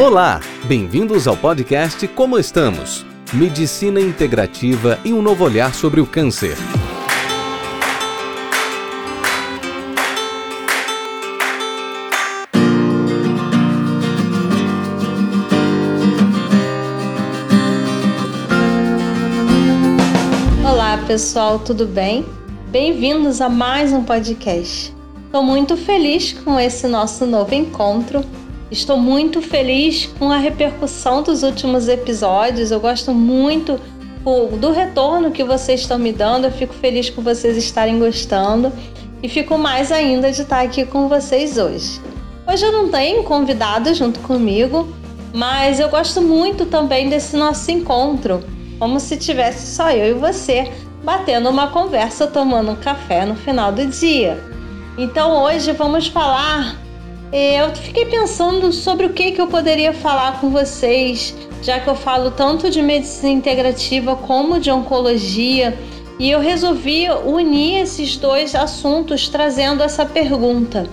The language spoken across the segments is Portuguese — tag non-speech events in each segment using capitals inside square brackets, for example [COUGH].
Olá, bem-vindos ao podcast Como Estamos? Medicina integrativa e um novo olhar sobre o câncer. Olá pessoal, tudo bem? Bem-vindos a mais um podcast. Estou muito feliz com esse nosso novo encontro Estou muito feliz com a repercussão dos últimos episódios. Eu gosto muito do retorno que vocês estão me dando. Eu fico feliz por vocês estarem gostando e fico mais ainda de estar aqui com vocês hoje. Hoje eu não tenho convidado junto comigo, mas eu gosto muito também desse nosso encontro, como se tivesse só eu e você batendo uma conversa, tomando um café no final do dia. Então hoje vamos falar eu fiquei pensando sobre o que, que eu poderia falar com vocês, já que eu falo tanto de medicina integrativa como de oncologia, e eu resolvi unir esses dois assuntos trazendo essa pergunta: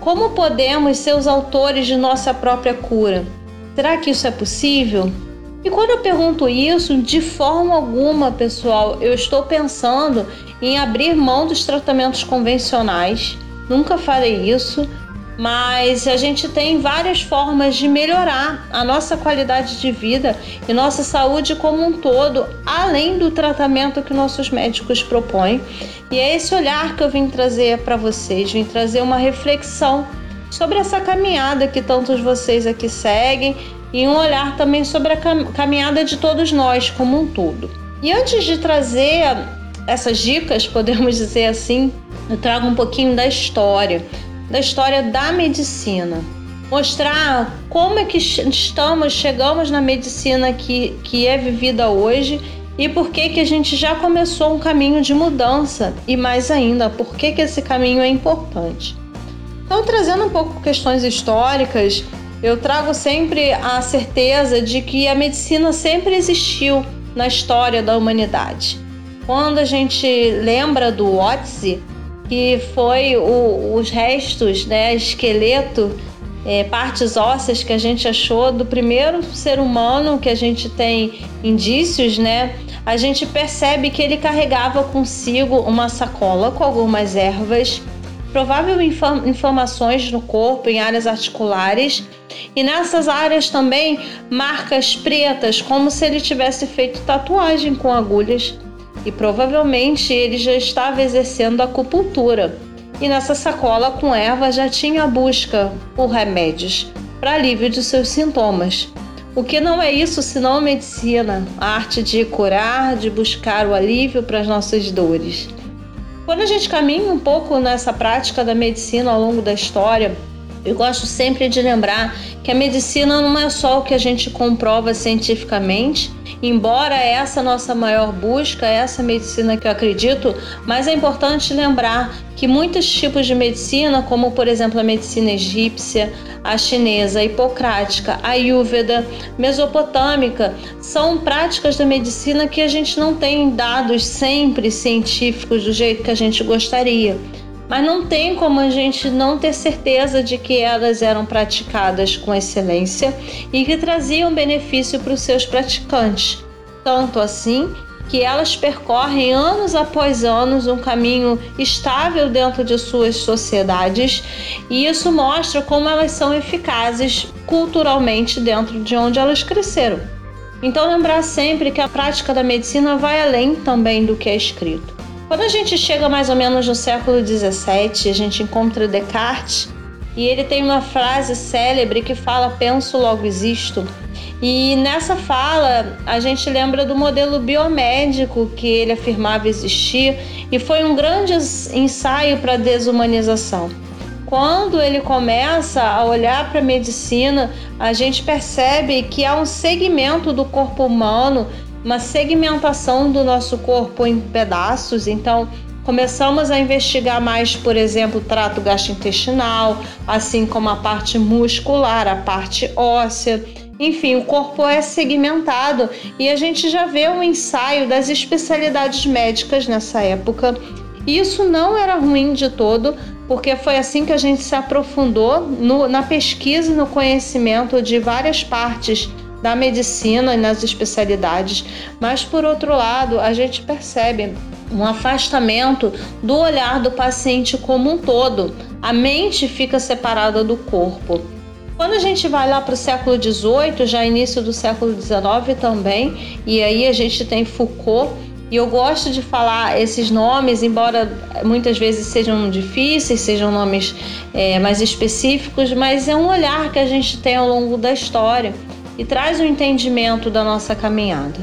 Como podemos ser os autores de nossa própria cura? Será que isso é possível? E quando eu pergunto isso, de forma alguma, pessoal, eu estou pensando em abrir mão dos tratamentos convencionais. Nunca farei isso mas a gente tem várias formas de melhorar a nossa qualidade de vida e nossa saúde como um todo, além do tratamento que nossos médicos propõem. E é esse olhar que eu vim trazer para vocês, vim trazer uma reflexão sobre essa caminhada que tantos vocês aqui seguem e um olhar também sobre a caminhada de todos nós como um todo. E antes de trazer essas dicas, [LAUGHS] podemos dizer assim, eu trago um pouquinho da história da história da medicina. Mostrar como é que estamos, chegamos na medicina que, que é vivida hoje e por que, que a gente já começou um caminho de mudança e mais ainda, por que, que esse caminho é importante. Então, trazendo um pouco questões históricas, eu trago sempre a certeza de que a medicina sempre existiu na história da humanidade. Quando a gente lembra do Otzi, que foi o, os restos, né, esqueleto, é, partes ósseas que a gente achou do primeiro ser humano que a gente tem indícios, né? A gente percebe que ele carregava consigo uma sacola com algumas ervas, provável inflamações no corpo, em áreas articulares, e nessas áreas também marcas pretas, como se ele tivesse feito tatuagem com agulhas e provavelmente ele já estava exercendo acupuntura. E nessa sacola com erva já tinha a busca por remédios para alívio de seus sintomas. O que não é isso senão a medicina, a arte de curar, de buscar o alívio para as nossas dores. Quando a gente caminha um pouco nessa prática da medicina ao longo da história, eu gosto sempre de lembrar que a medicina não é só o que a gente comprova cientificamente, embora essa nossa maior busca, essa medicina que eu acredito, mas é importante lembrar que muitos tipos de medicina, como por exemplo a medicina egípcia, a chinesa, a hipocrática, a ayurveda, mesopotâmica, são práticas da medicina que a gente não tem dados sempre científicos do jeito que a gente gostaria mas não tem como a gente não ter certeza de que elas eram praticadas com excelência e que traziam benefício para os seus praticantes. Tanto assim que elas percorrem anos após anos um caminho estável dentro de suas sociedades, e isso mostra como elas são eficazes culturalmente dentro de onde elas cresceram. Então, lembrar sempre que a prática da medicina vai além também do que é escrito. Quando a gente chega mais ou menos no século XVII, a gente encontra Descartes e ele tem uma frase célebre que fala: Penso, logo existo. E nessa fala a gente lembra do modelo biomédico que ele afirmava existir e foi um grande ensaio para a desumanização. Quando ele começa a olhar para a medicina, a gente percebe que há um segmento do corpo humano uma segmentação do nosso corpo em pedaços. Então, começamos a investigar mais, por exemplo, o trato gastrointestinal, assim como a parte muscular, a parte óssea. Enfim, o corpo é segmentado e a gente já vê um ensaio das especialidades médicas nessa época isso não era ruim de todo, porque foi assim que a gente se aprofundou no, na pesquisa no conhecimento de várias partes da medicina e nas especialidades. Mas, por outro lado, a gente percebe um afastamento do olhar do paciente como um todo. A mente fica separada do corpo. Quando a gente vai lá para o século XVIII, já início do século XIX também, e aí a gente tem Foucault, e eu gosto de falar esses nomes, embora muitas vezes sejam difíceis, sejam nomes é, mais específicos, mas é um olhar que a gente tem ao longo da história e traz um entendimento da nossa caminhada.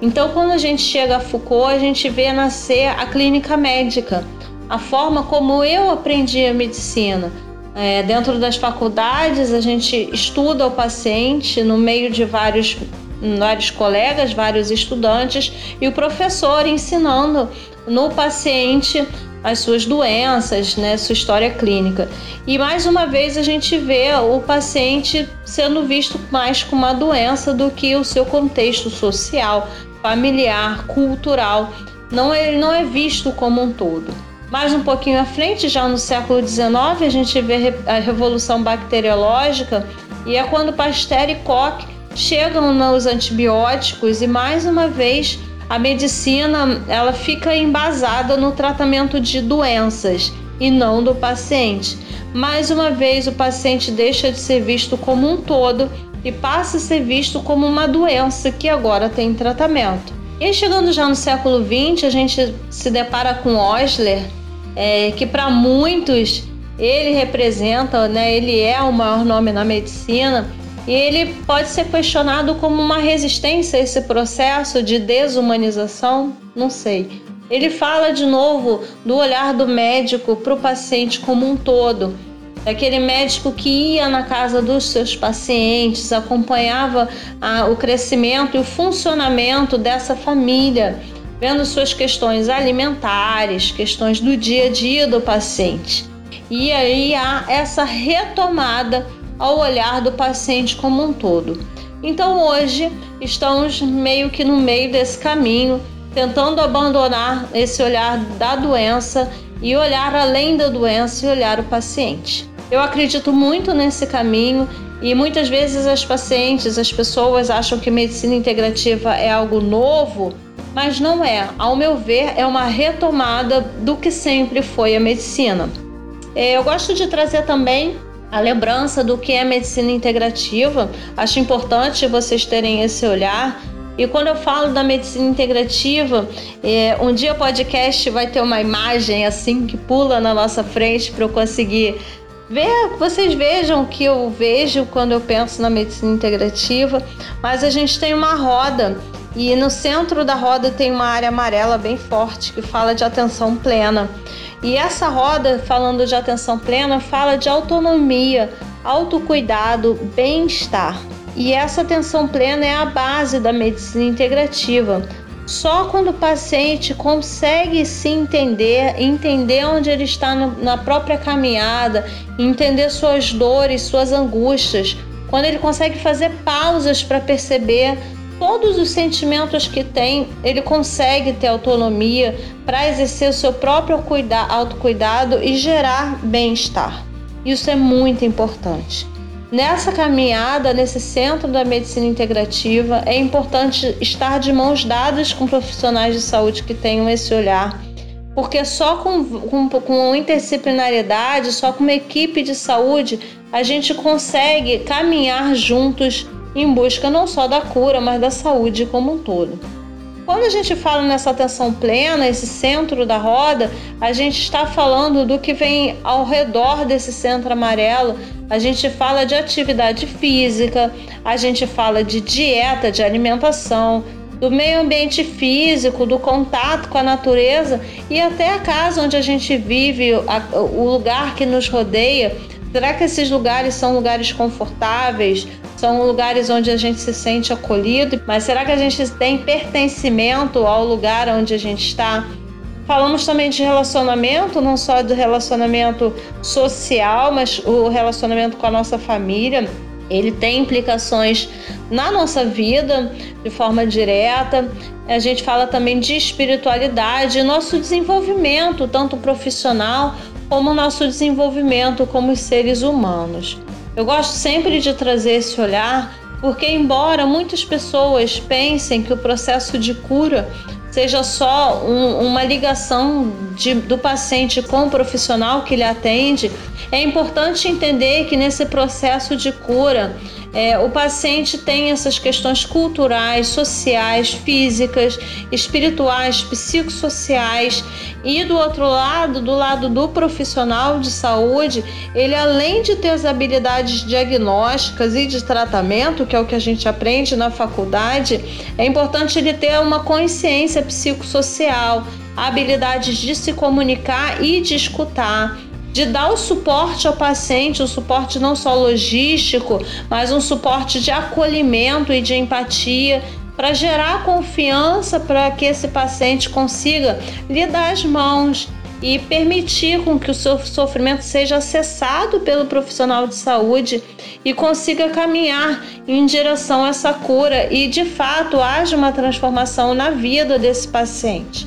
Então, quando a gente chega a Foucault, a gente vê nascer a clínica médica, a forma como eu aprendi a medicina. É, dentro das faculdades, a gente estuda o paciente no meio de vários, vários colegas, vários estudantes, e o professor ensinando no paciente as suas doenças, né, sua história clínica. E mais uma vez a gente vê o paciente sendo visto mais como uma doença do que o seu contexto social, familiar, cultural. Não é, ele não é visto como um todo. Mais um pouquinho à frente, já no século XIX, a gente vê a revolução bacteriológica e é quando Pasteur e Koch chegam nos antibióticos e mais uma vez a medicina ela fica embasada no tratamento de doenças e não do paciente. Mais uma vez, o paciente deixa de ser visto como um todo e passa a ser visto como uma doença que agora tem tratamento. E chegando já no século XX, a gente se depara com Osler, é, que para muitos ele representa, né, ele é o maior nome na medicina e ele pode ser questionado como uma resistência a esse processo de desumanização? Não sei. Ele fala de novo do olhar do médico para o paciente como um todo. Daquele médico que ia na casa dos seus pacientes, acompanhava a, o crescimento e o funcionamento dessa família, vendo suas questões alimentares, questões do dia a dia do paciente. E aí há essa retomada ao olhar do paciente como um todo. Então hoje estamos meio que no meio desse caminho, tentando abandonar esse olhar da doença e olhar além da doença e olhar o paciente. Eu acredito muito nesse caminho e muitas vezes as pacientes, as pessoas acham que medicina integrativa é algo novo, mas não é. Ao meu ver, é uma retomada do que sempre foi a medicina. É, eu gosto de trazer também a lembrança do que é medicina integrativa. Acho importante vocês terem esse olhar. E quando eu falo da medicina integrativa, é, um dia o podcast vai ter uma imagem assim que pula na nossa frente para eu conseguir ver, vocês vejam o que eu vejo quando eu penso na medicina integrativa. Mas a gente tem uma roda e no centro da roda tem uma área amarela bem forte que fala de atenção plena. E essa roda, falando de atenção plena, fala de autonomia, autocuidado, bem-estar. E essa atenção plena é a base da medicina integrativa. Só quando o paciente consegue se entender, entender onde ele está na própria caminhada, entender suas dores, suas angústias, quando ele consegue fazer pausas para perceber todos os sentimentos que tem, ele consegue ter autonomia para exercer o seu próprio cuida autocuidado e gerar bem-estar. Isso é muito importante. Nessa caminhada, nesse centro da medicina integrativa, é importante estar de mãos dadas com profissionais de saúde que tenham esse olhar, porque só com, com, com interdisciplinaridade, só com uma equipe de saúde, a gente consegue caminhar juntos em busca não só da cura, mas da saúde como um todo. Quando a gente fala nessa atenção plena, esse centro da roda, a gente está falando do que vem ao redor desse centro amarelo. A gente fala de atividade física, a gente fala de dieta, de alimentação, do meio ambiente físico, do contato com a natureza e até a casa onde a gente vive, o lugar que nos rodeia. Será que esses lugares são lugares confortáveis? São lugares onde a gente se sente acolhido, mas será que a gente tem pertencimento ao lugar onde a gente está? Falamos também de relacionamento, não só do relacionamento social, mas o relacionamento com a nossa família. Ele tem implicações na nossa vida de forma direta. a gente fala também de espiritualidade, nosso desenvolvimento, tanto profissional como nosso desenvolvimento como seres humanos. Eu gosto sempre de trazer esse olhar porque, embora muitas pessoas pensem que o processo de cura seja só um, uma ligação de, do paciente com o profissional que lhe atende, é importante entender que nesse processo de cura é, o paciente tem essas questões culturais, sociais, físicas, espirituais, psicossociais. E do outro lado, do lado do profissional de saúde, ele além de ter as habilidades diagnósticas e de tratamento, que é o que a gente aprende na faculdade, é importante ele ter uma consciência psicossocial, habilidades de se comunicar e de escutar de dar o suporte ao paciente, o suporte não só logístico, mas um suporte de acolhimento e de empatia para gerar confiança para que esse paciente consiga lhe dar as mãos e permitir com que o seu sofrimento seja acessado pelo profissional de saúde e consiga caminhar em direção a essa cura e de fato haja uma transformação na vida desse paciente.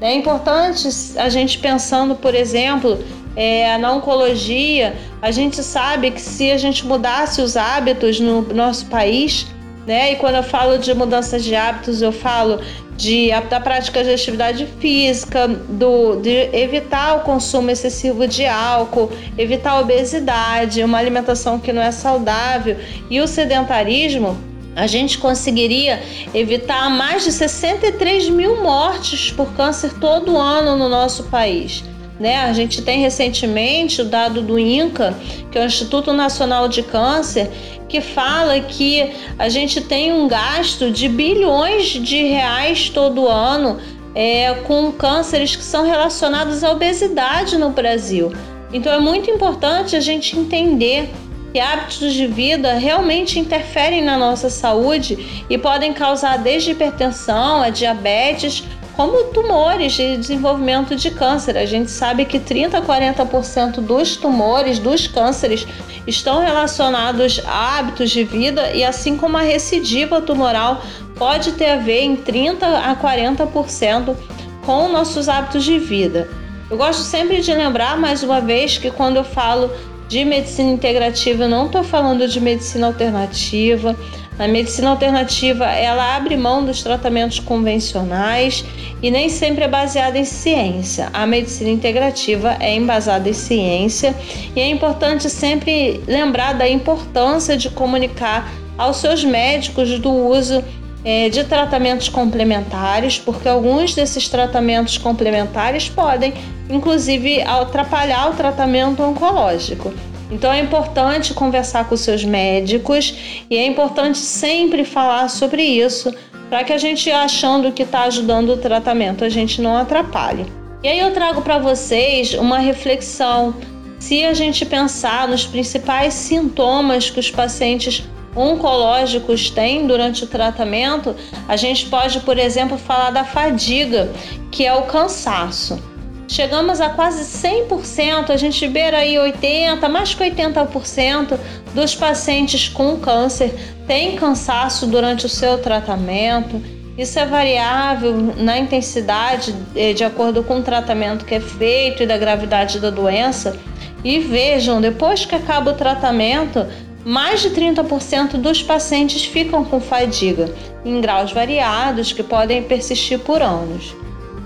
É importante a gente pensando, por exemplo, é, na oncologia, a gente sabe que se a gente mudasse os hábitos no nosso país, né? E quando eu falo de mudanças de hábitos, eu falo de, da prática de atividade física, do, de evitar o consumo excessivo de álcool, evitar a obesidade, uma alimentação que não é saudável e o sedentarismo, a gente conseguiria evitar mais de 63 mil mortes por câncer todo ano no nosso país. Né? A gente tem recentemente o dado do INCA, que é o Instituto Nacional de Câncer, que fala que a gente tem um gasto de bilhões de reais todo ano é, com cânceres que são relacionados à obesidade no Brasil. Então é muito importante a gente entender que hábitos de vida realmente interferem na nossa saúde e podem causar desde hipertensão a diabetes como tumores de desenvolvimento de câncer. A gente sabe que 30 a 40% dos tumores, dos cânceres, estão relacionados a hábitos de vida e assim como a recidiva tumoral pode ter a ver em 30 a 40% com nossos hábitos de vida. Eu gosto sempre de lembrar mais uma vez que quando eu falo de medicina integrativa, eu não estou falando de medicina alternativa. A medicina alternativa ela abre mão dos tratamentos convencionais e nem sempre é baseada em ciência. A medicina integrativa é embasada em ciência e é importante sempre lembrar da importância de comunicar aos seus médicos do uso é, de tratamentos complementares, porque alguns desses tratamentos complementares podem, inclusive, atrapalhar o tratamento oncológico. Então é importante conversar com seus médicos e é importante sempre falar sobre isso para que a gente achando que está ajudando o tratamento a gente não atrapalhe. E aí eu trago para vocês uma reflexão. Se a gente pensar nos principais sintomas que os pacientes oncológicos têm durante o tratamento, a gente pode, por exemplo, falar da fadiga, que é o cansaço. Chegamos a quase 100%, a gente beira aí 80, mais que 80% dos pacientes com câncer têm cansaço durante o seu tratamento. Isso é variável na intensidade eh, de acordo com o tratamento que é feito e da gravidade da doença. E vejam, depois que acaba o tratamento, mais de 30% dos pacientes ficam com fadiga, em graus variados que podem persistir por anos.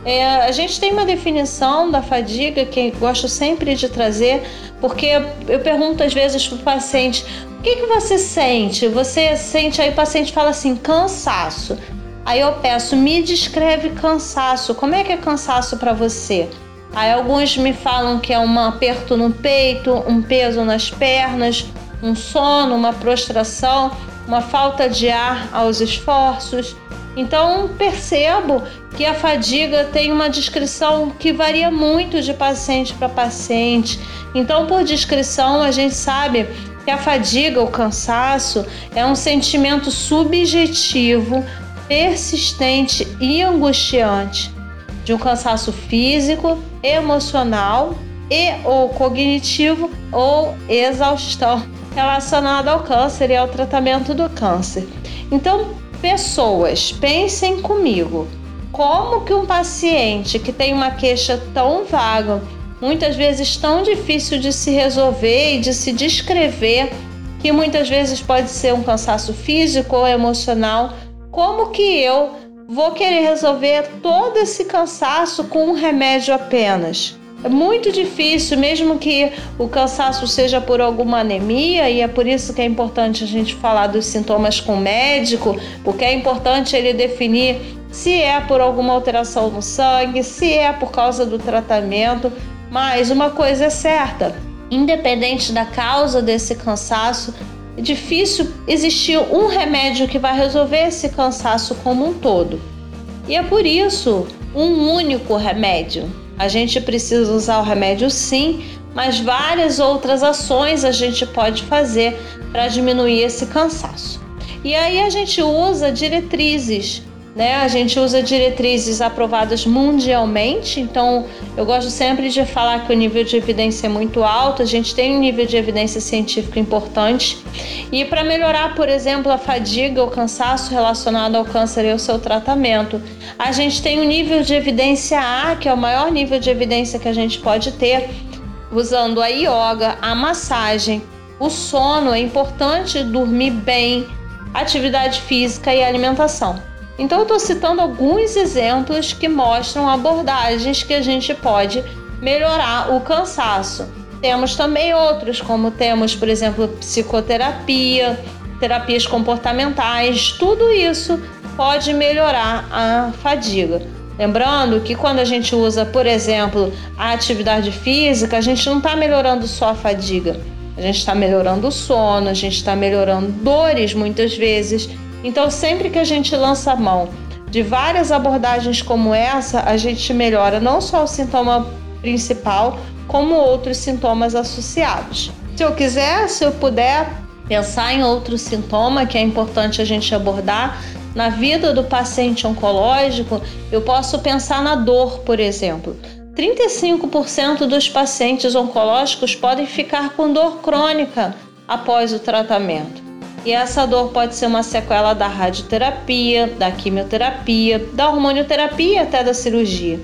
É, a gente tem uma definição da fadiga que gosto sempre de trazer, porque eu pergunto às vezes para o paciente: o que, que você sente? Você sente aí o paciente fala assim, cansaço. Aí eu peço, me descreve cansaço. Como é que é cansaço para você? Aí alguns me falam que é um aperto no peito, um peso nas pernas, um sono, uma prostração, uma falta de ar aos esforços. Então percebo que a fadiga tem uma descrição que varia muito de paciente para paciente. Então, por descrição, a gente sabe que a fadiga, o cansaço, é um sentimento subjetivo, persistente e angustiante de um cansaço físico, emocional e ou cognitivo ou exaustão relacionado ao câncer e ao tratamento do câncer. Então, Pessoas, pensem comigo. Como que um paciente que tem uma queixa tão vaga, muitas vezes tão difícil de se resolver e de se descrever, que muitas vezes pode ser um cansaço físico ou emocional, como que eu vou querer resolver todo esse cansaço com um remédio apenas? É muito difícil, mesmo que o cansaço seja por alguma anemia, e é por isso que é importante a gente falar dos sintomas com o médico, porque é importante ele definir se é por alguma alteração no sangue, se é por causa do tratamento. Mas uma coisa é certa: independente da causa desse cansaço, é difícil existir um remédio que vai resolver esse cansaço como um todo. E é por isso um único remédio. A gente precisa usar o remédio sim, mas várias outras ações a gente pode fazer para diminuir esse cansaço. E aí a gente usa diretrizes né? A gente usa diretrizes aprovadas mundialmente, então eu gosto sempre de falar que o nível de evidência é muito alto, a gente tem um nível de evidência científica importante. E para melhorar, por exemplo, a fadiga, o cansaço relacionado ao câncer e ao seu tratamento, a gente tem um nível de evidência A, que é o maior nível de evidência que a gente pode ter, usando a yoga, a massagem, o sono, é importante dormir bem, atividade física e alimentação. Então, eu estou citando alguns exemplos que mostram abordagens que a gente pode melhorar o cansaço. Temos também outros, como temos, por exemplo, psicoterapia, terapias comportamentais, tudo isso pode melhorar a fadiga. Lembrando que quando a gente usa, por exemplo, a atividade física, a gente não está melhorando só a fadiga, a gente está melhorando o sono, a gente está melhorando dores muitas vezes então, sempre que a gente lança a mão de várias abordagens como essa, a gente melhora não só o sintoma principal, como outros sintomas associados. Se eu quiser, se eu puder pensar em outro sintoma que é importante a gente abordar na vida do paciente oncológico, eu posso pensar na dor, por exemplo. 35% dos pacientes oncológicos podem ficar com dor crônica após o tratamento. E essa dor pode ser uma sequela da radioterapia, da quimioterapia, da hormonioterapia até da cirurgia.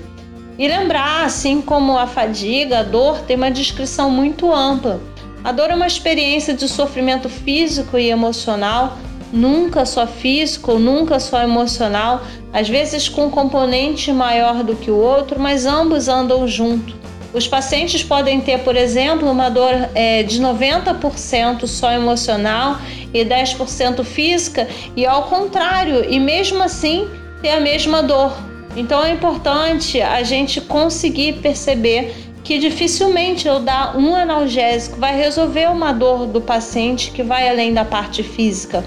E lembrar, assim como a fadiga, a dor tem uma descrição muito ampla. A dor é uma experiência de sofrimento físico e emocional, nunca só físico, nunca só emocional, às vezes com um componente maior do que o outro, mas ambos andam junto. Os pacientes podem ter, por exemplo, uma dor é, de 90% só emocional e 10% física, e ao contrário, e mesmo assim ter a mesma dor. Então é importante a gente conseguir perceber que dificilmente eu dar um analgésico vai resolver uma dor do paciente que vai além da parte física.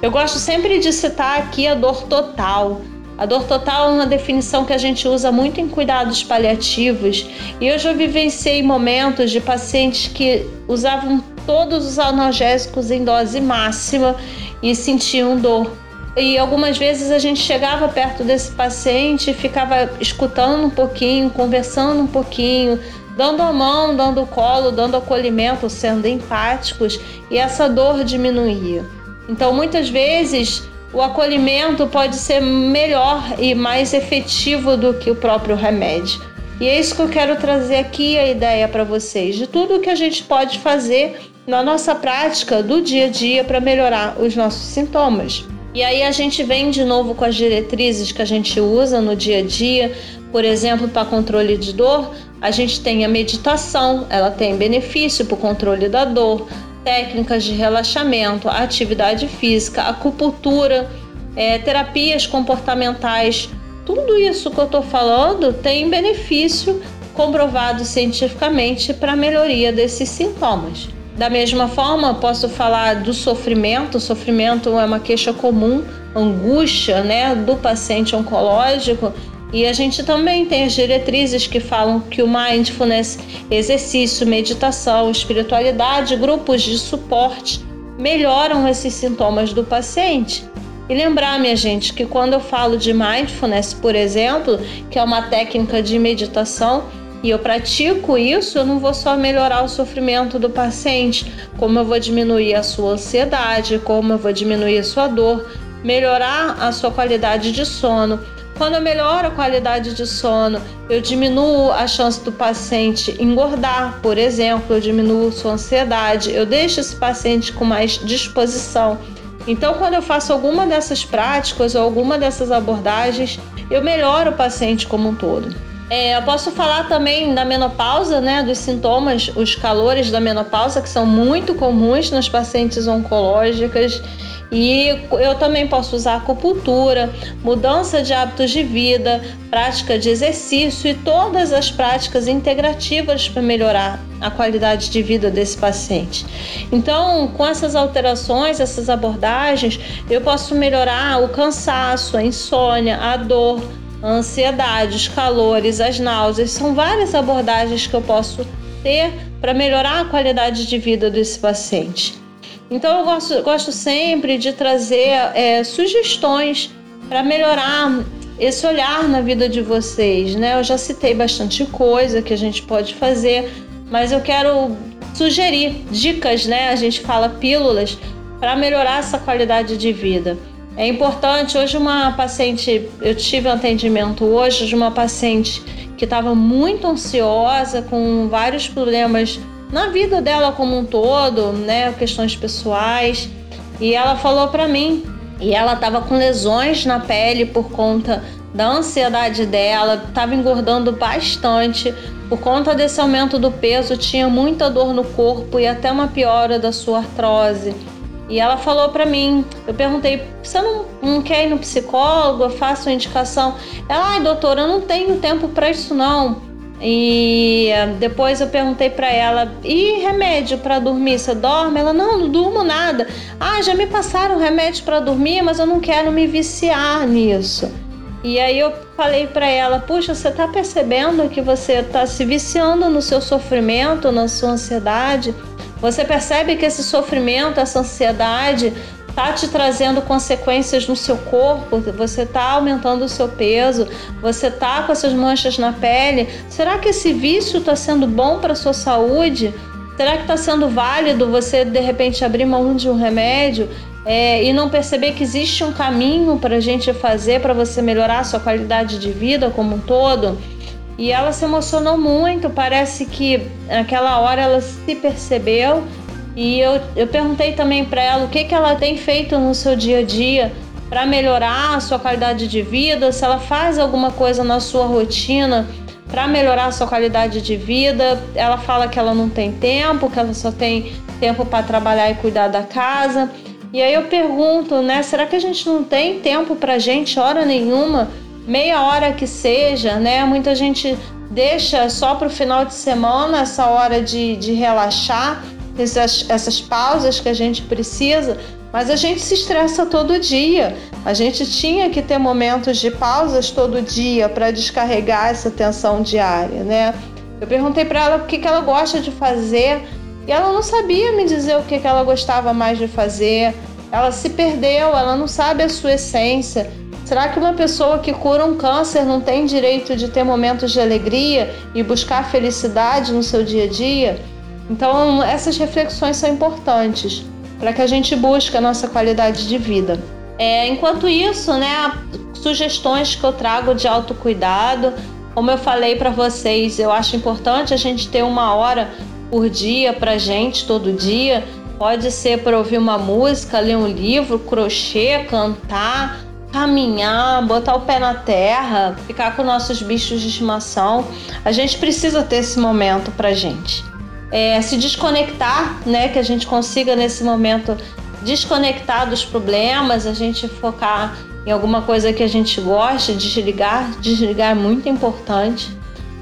Eu gosto sempre de citar aqui a dor total. A dor total é uma definição que a gente usa muito em cuidados paliativos e eu já vivenciei momentos de pacientes que usavam todos os analgésicos em dose máxima e sentiam dor. E algumas vezes a gente chegava perto desse paciente, ficava escutando um pouquinho, conversando um pouquinho, dando a mão, dando o colo, dando acolhimento, sendo empáticos, e essa dor diminuía. Então, muitas vezes, o acolhimento pode ser melhor e mais efetivo do que o próprio remédio. E é isso que eu quero trazer aqui a ideia para vocês de tudo que a gente pode fazer na nossa prática do dia a dia para melhorar os nossos sintomas. E aí a gente vem de novo com as diretrizes que a gente usa no dia a dia, por exemplo, para controle de dor, a gente tem a meditação, ela tem benefício para o controle da dor técnicas de relaxamento, atividade física, acupuntura, é, terapias comportamentais, tudo isso que eu estou falando tem benefício comprovado cientificamente para a melhoria desses sintomas. Da mesma forma, posso falar do sofrimento. O sofrimento é uma queixa comum, angústia, né, do paciente oncológico e a gente também tem as diretrizes que falam que o mindfulness, exercício, meditação, espiritualidade, grupos de suporte melhoram esses sintomas do paciente. E lembrar, minha gente, que quando eu falo de mindfulness, por exemplo, que é uma técnica de meditação, e eu pratico isso, eu não vou só melhorar o sofrimento do paciente, como eu vou diminuir a sua ansiedade, como eu vou diminuir a sua dor, melhorar a sua qualidade de sono. Quando eu melhoro a qualidade de sono, eu diminuo a chance do paciente engordar, por exemplo, eu diminuo sua ansiedade, eu deixo esse paciente com mais disposição. Então, quando eu faço alguma dessas práticas ou alguma dessas abordagens, eu melhoro o paciente como um todo. É, eu posso falar também da menopausa, né, dos sintomas, os calores da menopausa, que são muito comuns nas pacientes oncológicas. E eu também posso usar acupuntura, mudança de hábitos de vida, prática de exercício e todas as práticas integrativas para melhorar a qualidade de vida desse paciente. Então, com essas alterações, essas abordagens, eu posso melhorar o cansaço, a insônia, a dor, a ansiedade, os calores, as náuseas. São várias abordagens que eu posso ter para melhorar a qualidade de vida desse paciente. Então eu gosto, gosto sempre de trazer é, sugestões para melhorar esse olhar na vida de vocês, né? Eu já citei bastante coisa que a gente pode fazer, mas eu quero sugerir dicas, né? A gente fala pílulas para melhorar essa qualidade de vida. É importante, hoje uma paciente, eu tive um atendimento hoje de uma paciente que estava muito ansiosa, com vários problemas na vida dela como um todo, né, questões pessoais. E ela falou para mim, e ela estava com lesões na pele por conta da ansiedade dela, estava engordando bastante por conta desse aumento do peso, tinha muita dor no corpo e até uma piora da sua artrose. E ela falou para mim, eu perguntei, você não, não quer ir no psicólogo? Eu faço uma indicação. Ela, ai doutora, eu não tenho tempo para isso não. E depois eu perguntei para ela: "E remédio para dormir? Você dorme?" Ela: "Não, não durmo nada." "Ah, já me passaram remédio para dormir, mas eu não quero me viciar nisso." E aí eu falei para ela: "Puxa, você tá percebendo que você tá se viciando no seu sofrimento, na sua ansiedade?" Você percebe que esse sofrimento, essa ansiedade tá te trazendo consequências no seu corpo, você tá aumentando o seu peso, você tá com essas manchas na pele. Será que esse vício está sendo bom para sua saúde? Será que está sendo válido você de repente abrir mão de um remédio é, e não perceber que existe um caminho para a gente fazer para você melhorar a sua qualidade de vida como um todo? E ela se emocionou muito, parece que naquela hora ela se percebeu. E eu, eu perguntei também para ela o que, que ela tem feito no seu dia a dia para melhorar a sua qualidade de vida, se ela faz alguma coisa na sua rotina para melhorar a sua qualidade de vida. Ela fala que ela não tem tempo, que ela só tem tempo para trabalhar e cuidar da casa. E aí eu pergunto, né, será que a gente não tem tempo para gente hora nenhuma? meia hora que seja, né? Muita gente deixa só para o final de semana essa hora de, de relaxar, essas, essas pausas que a gente precisa, mas a gente se estressa todo dia. A gente tinha que ter momentos de pausas todo dia para descarregar essa tensão diária, né? Eu perguntei para ela o que, que ela gosta de fazer e ela não sabia me dizer o que, que ela gostava mais de fazer. Ela se perdeu, ela não sabe a sua essência. Será que uma pessoa que cura um câncer não tem direito de ter momentos de alegria e buscar felicidade no seu dia a dia? Então, essas reflexões são importantes para que a gente busque a nossa qualidade de vida. É, enquanto isso, né, sugestões que eu trago de autocuidado, como eu falei para vocês, eu acho importante a gente ter uma hora por dia para gente, todo dia. Pode ser para ouvir uma música, ler um livro, crochê, cantar, caminhar, botar o pé na terra, ficar com nossos bichos de estimação. A gente precisa ter esse momento pra gente. É, se desconectar, né? Que a gente consiga nesse momento desconectar dos problemas, a gente focar em alguma coisa que a gente goste, desligar, desligar é muito importante.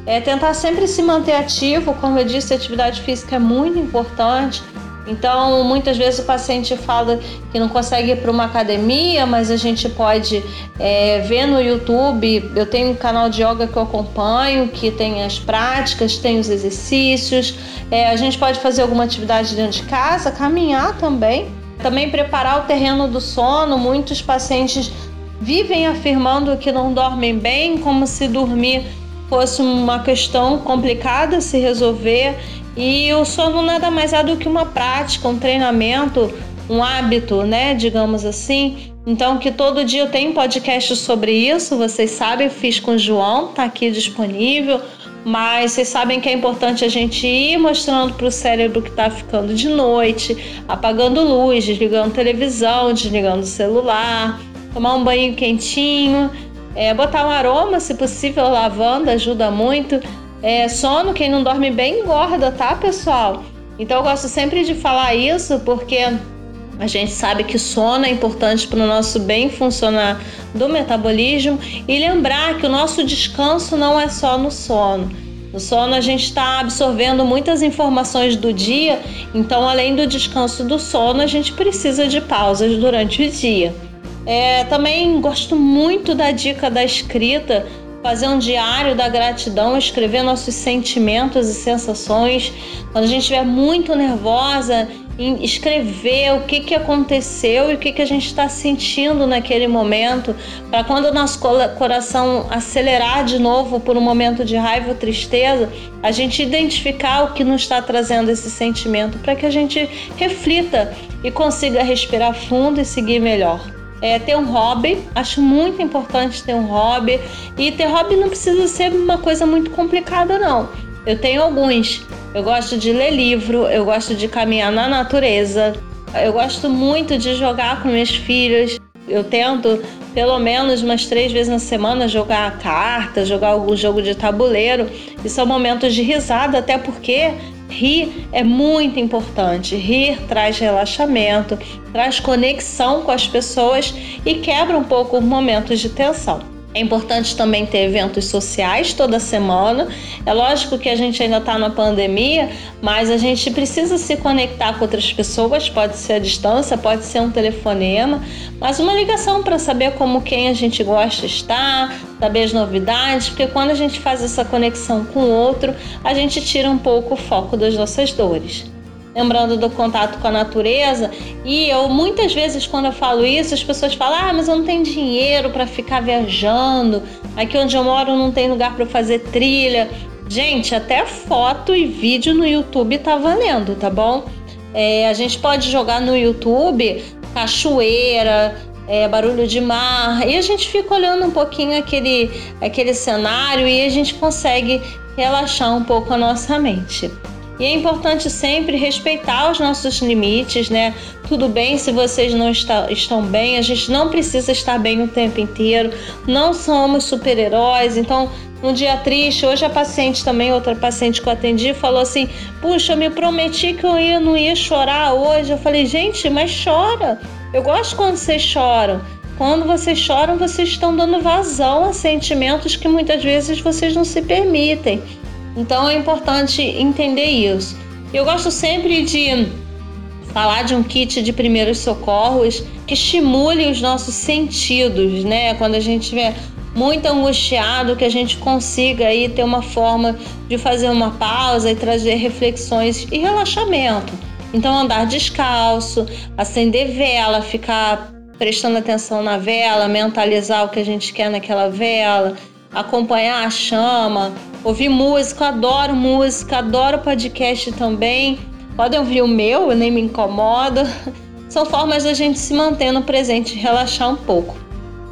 É tentar sempre se manter ativo, como eu disse, a atividade física é muito importante. Então, muitas vezes o paciente fala que não consegue ir para uma academia, mas a gente pode é, ver no YouTube. Eu tenho um canal de yoga que eu acompanho, que tem as práticas, tem os exercícios. É, a gente pode fazer alguma atividade dentro de casa, caminhar também. Também preparar o terreno do sono. Muitos pacientes vivem afirmando que não dormem bem, como se dormir fosse uma questão complicada se resolver. E o sono nada mais é do que uma prática, um treinamento, um hábito, né, digamos assim. Então, que todo dia eu tenho podcast sobre isso, vocês sabem, fiz com o João, tá aqui disponível. Mas vocês sabem que é importante a gente ir mostrando para o cérebro que está ficando de noite, apagando luz, desligando televisão, desligando o celular, tomar um banho quentinho, é, botar um aroma, se possível, lavanda, ajuda muito. É, sono, quem não dorme bem engorda, tá, pessoal? Então eu gosto sempre de falar isso porque a gente sabe que sono é importante para o nosso bem funcionar do metabolismo e lembrar que o nosso descanso não é só no sono. No sono a gente está absorvendo muitas informações do dia, então além do descanso do sono, a gente precisa de pausas durante o dia. É, também gosto muito da dica da escrita, fazer um diário da gratidão, escrever nossos sentimentos e sensações. Quando a gente estiver muito nervosa, escrever o que, que aconteceu e o que, que a gente está sentindo naquele momento, para quando o nosso coração acelerar de novo por um momento de raiva ou tristeza, a gente identificar o que nos está trazendo esse sentimento, para que a gente reflita e consiga respirar fundo e seguir melhor. É, ter um hobby, acho muito importante ter um hobby. E ter hobby não precisa ser uma coisa muito complicada, não. Eu tenho alguns. Eu gosto de ler livro, eu gosto de caminhar na natureza, eu gosto muito de jogar com meus filhos. Eu tento pelo menos umas três vezes na semana jogar carta, jogar algum jogo de tabuleiro. E são momentos de risada, até porque rir é muito importante. Rir traz relaxamento, traz conexão com as pessoas e quebra um pouco os momentos de tensão. É importante também ter eventos sociais toda semana. É lógico que a gente ainda está na pandemia, mas a gente precisa se conectar com outras pessoas. Pode ser a distância, pode ser um telefonema, mas uma ligação para saber como quem a gente gosta está, saber as novidades, porque quando a gente faz essa conexão com o outro, a gente tira um pouco o foco das nossas dores lembrando do contato com a natureza. E eu muitas vezes quando eu falo isso, as pessoas falam: "Ah, mas eu não tenho dinheiro para ficar viajando. Aqui onde eu moro não tem lugar para fazer trilha". Gente, até foto e vídeo no YouTube tá valendo, tá bom? É, a gente pode jogar no YouTube cachoeira, é, barulho de mar, e a gente fica olhando um pouquinho aquele, aquele cenário e a gente consegue relaxar um pouco a nossa mente. E é importante sempre respeitar os nossos limites, né? Tudo bem se vocês não está, estão bem, a gente não precisa estar bem o tempo inteiro, não somos super-heróis, então um dia triste, hoje a paciente também, outra paciente que eu atendi, falou assim: Puxa, eu me prometi que eu ia, não ia chorar hoje. Eu falei: Gente, mas chora. Eu gosto quando vocês choram. Quando vocês choram, vocês estão dando vazão a sentimentos que muitas vezes vocês não se permitem. Então é importante entender isso. Eu gosto sempre de falar de um kit de primeiros socorros que estimule os nossos sentidos, né? Quando a gente estiver muito angustiado, que a gente consiga aí ter uma forma de fazer uma pausa e trazer reflexões e relaxamento. Então andar descalço, acender vela, ficar prestando atenção na vela, mentalizar o que a gente quer naquela vela, acompanhar a chama, ouvir música, adoro música, adoro podcast também. Podem ouvir o meu, eu nem me incomodo. [LAUGHS] São formas da gente se manter no presente relaxar um pouco.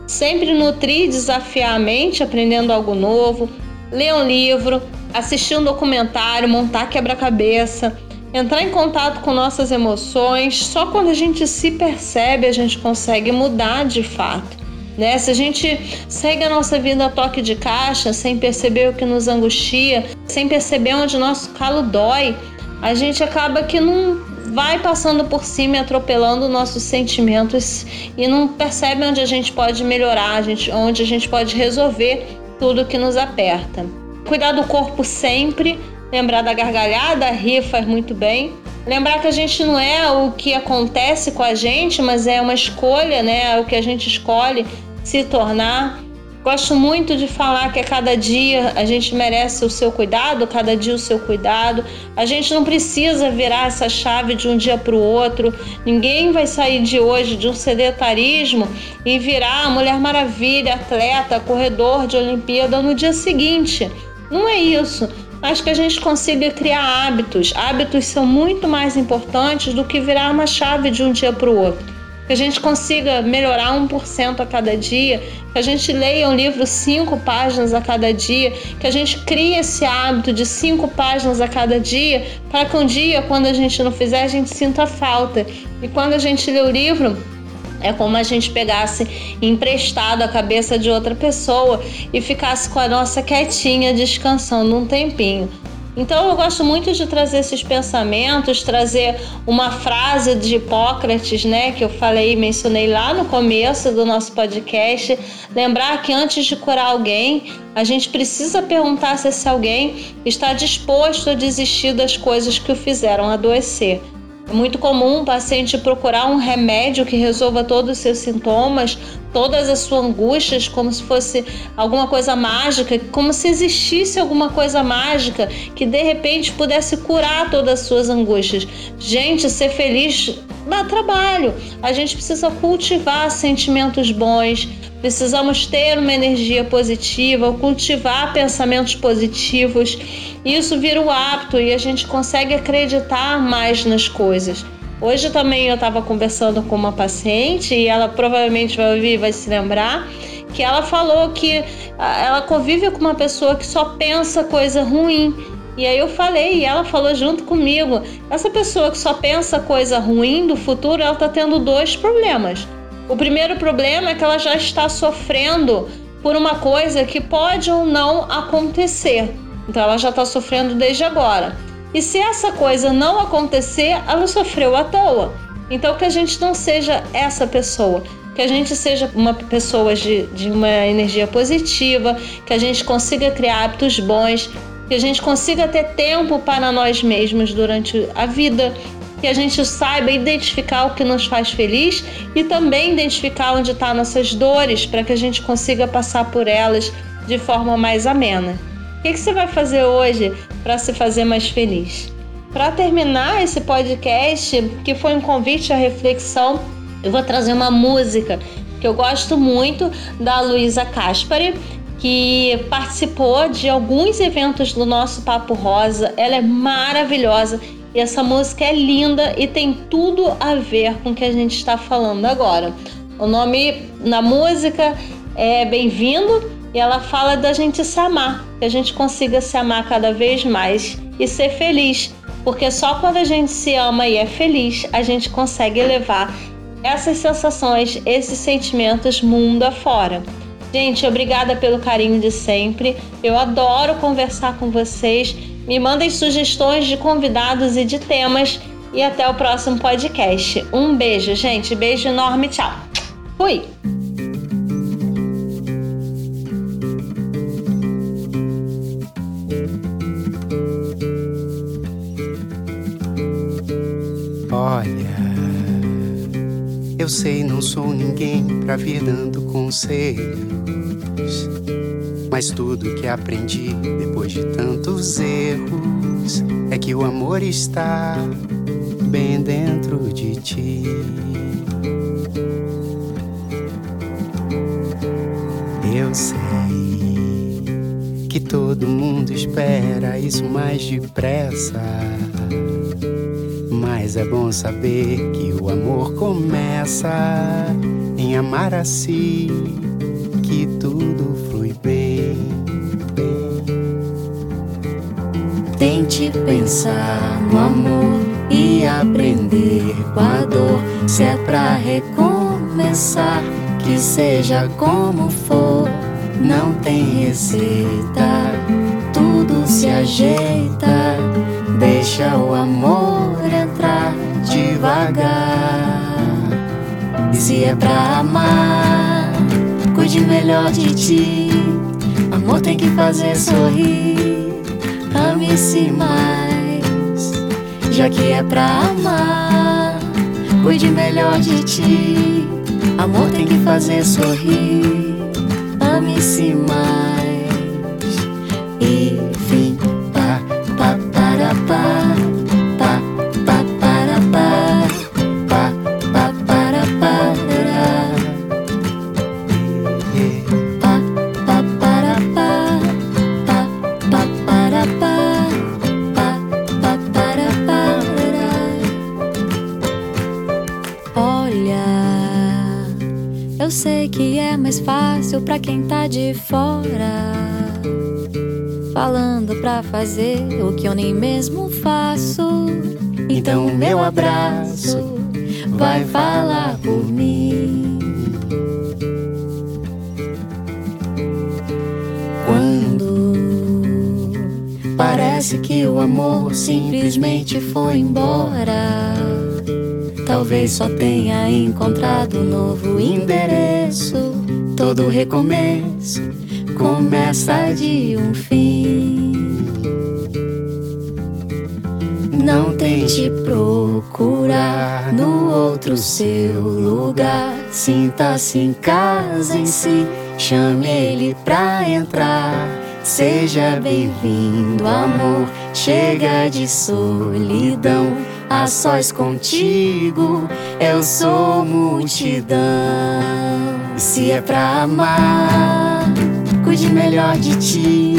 Sempre nutrir, desafiar a mente, aprendendo algo novo, ler um livro, assistir um documentário, montar quebra-cabeça, entrar em contato com nossas emoções. Só quando a gente se percebe, a gente consegue mudar de fato. Né? Se a gente segue a nossa vida a toque de caixa, sem perceber o que nos angustia, sem perceber onde nosso calo dói, a gente acaba que não vai passando por cima e atropelando nossos sentimentos e não percebe onde a gente pode melhorar, onde a gente pode resolver tudo que nos aperta. Cuidar do corpo sempre, lembrar da gargalhada, rir faz muito bem. Lembrar que a gente não é o que acontece com a gente, mas é uma escolha, né? É o que a gente escolhe se tornar. Gosto muito de falar que a cada dia a gente merece o seu cuidado, cada dia o seu cuidado. A gente não precisa virar essa chave de um dia para o outro. Ninguém vai sair de hoje de um sedentarismo e virar Mulher Maravilha, atleta, corredor de Olimpíada no dia seguinte. Não é isso. Acho que a gente consiga criar hábitos. Hábitos são muito mais importantes do que virar uma chave de um dia para o outro. Que a gente consiga melhorar 1% a cada dia, que a gente leia um livro cinco páginas a cada dia, que a gente crie esse hábito de cinco páginas a cada dia, para que um dia, quando a gente não fizer, a gente sinta falta. E quando a gente lê o livro, é como a gente pegasse emprestado a cabeça de outra pessoa e ficasse com a nossa quietinha descansando um tempinho. Então eu gosto muito de trazer esses pensamentos, trazer uma frase de Hipócrates, né, que eu falei, mencionei lá no começo do nosso podcast, lembrar que antes de curar alguém, a gente precisa perguntar se esse alguém está disposto a desistir das coisas que o fizeram adoecer. É muito comum o paciente procurar um remédio que resolva todos os seus sintomas, todas as suas angústias, como se fosse alguma coisa mágica, como se existisse alguma coisa mágica que de repente pudesse curar todas as suas angústias. Gente, ser feliz dá trabalho. A gente precisa cultivar sentimentos bons, precisamos ter uma energia positiva, cultivar pensamentos positivos. Isso vira o hábito e a gente consegue acreditar mais nas coisas. Hoje também eu estava conversando com uma paciente e ela provavelmente vai ouvir, vai se lembrar que ela falou que ela convive com uma pessoa que só pensa coisa ruim. E aí eu falei, e ela falou junto comigo, essa pessoa que só pensa coisa ruim do futuro, ela está tendo dois problemas. O primeiro problema é que ela já está sofrendo por uma coisa que pode ou não acontecer. Então ela já está sofrendo desde agora. E se essa coisa não acontecer, ela sofreu à toa. Então que a gente não seja essa pessoa, que a gente seja uma pessoa de, de uma energia positiva, que a gente consiga criar hábitos bons, que a gente consiga ter tempo para nós mesmos durante a vida, que a gente saiba identificar o que nos faz feliz e também identificar onde estão tá nossas dores para que a gente consiga passar por elas de forma mais amena. Que, que você vai fazer hoje para se fazer mais feliz? Para terminar esse podcast, que foi um convite à reflexão, eu vou trazer uma música que eu gosto muito da Luísa Caspari que participou de alguns eventos do nosso Papo Rosa. Ela é maravilhosa e essa música é linda e tem tudo a ver com o que a gente está falando agora. O nome na música é Bem-vindo e ela fala da gente se amar, que a gente consiga se amar cada vez mais e ser feliz, porque só quando a gente se ama e é feliz a gente consegue levar essas sensações, esses sentimentos mundo afora. Gente, obrigada pelo carinho de sempre. Eu adoro conversar com vocês. Me mandem sugestões de convidados e de temas. E até o próximo podcast. Um beijo, gente. Beijo enorme. Tchau. Fui! Eu sei, não sou ninguém pra vir dando conselho mas tudo que aprendi depois de tantos erros é que o amor está bem dentro de ti. Eu sei que todo mundo espera isso mais depressa. Mas é bom saber que o amor começa em amar a si, que tudo flui bem, bem. Tente pensar no amor e aprender com a dor. Se é pra recomeçar, que seja como for, não tem receita, tudo se ajeita. Deixa o amor se é pra amar, cuide melhor de ti. Amor tem que fazer sorrir, ame-se mais. Já que é pra amar, cuide melhor de ti. Amor tem que fazer sorrir, ame-se mais. E fim, pá, pá, para, pá. De fora. Falando pra fazer o que eu nem mesmo faço. Então, meu abraço vai falar por mim. Quando parece que o amor simplesmente foi embora. Talvez só tenha encontrado um novo endereço. Todo recomeço começa de um fim. Não tente procurar no outro seu lugar. Sinta-se em casa em si. Chame ele pra entrar. Seja bem-vindo, amor. Chega de solidão. A sós contigo, eu sou multidão. Se é pra amar, cuide melhor de ti.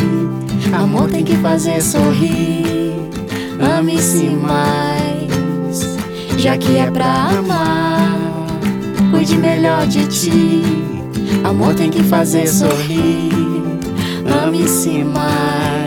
Amor tem que fazer sorrir. Ame-se mais, já que é pra amar. Cuide melhor de ti. Amor tem que fazer sorrir. Ame-se mais.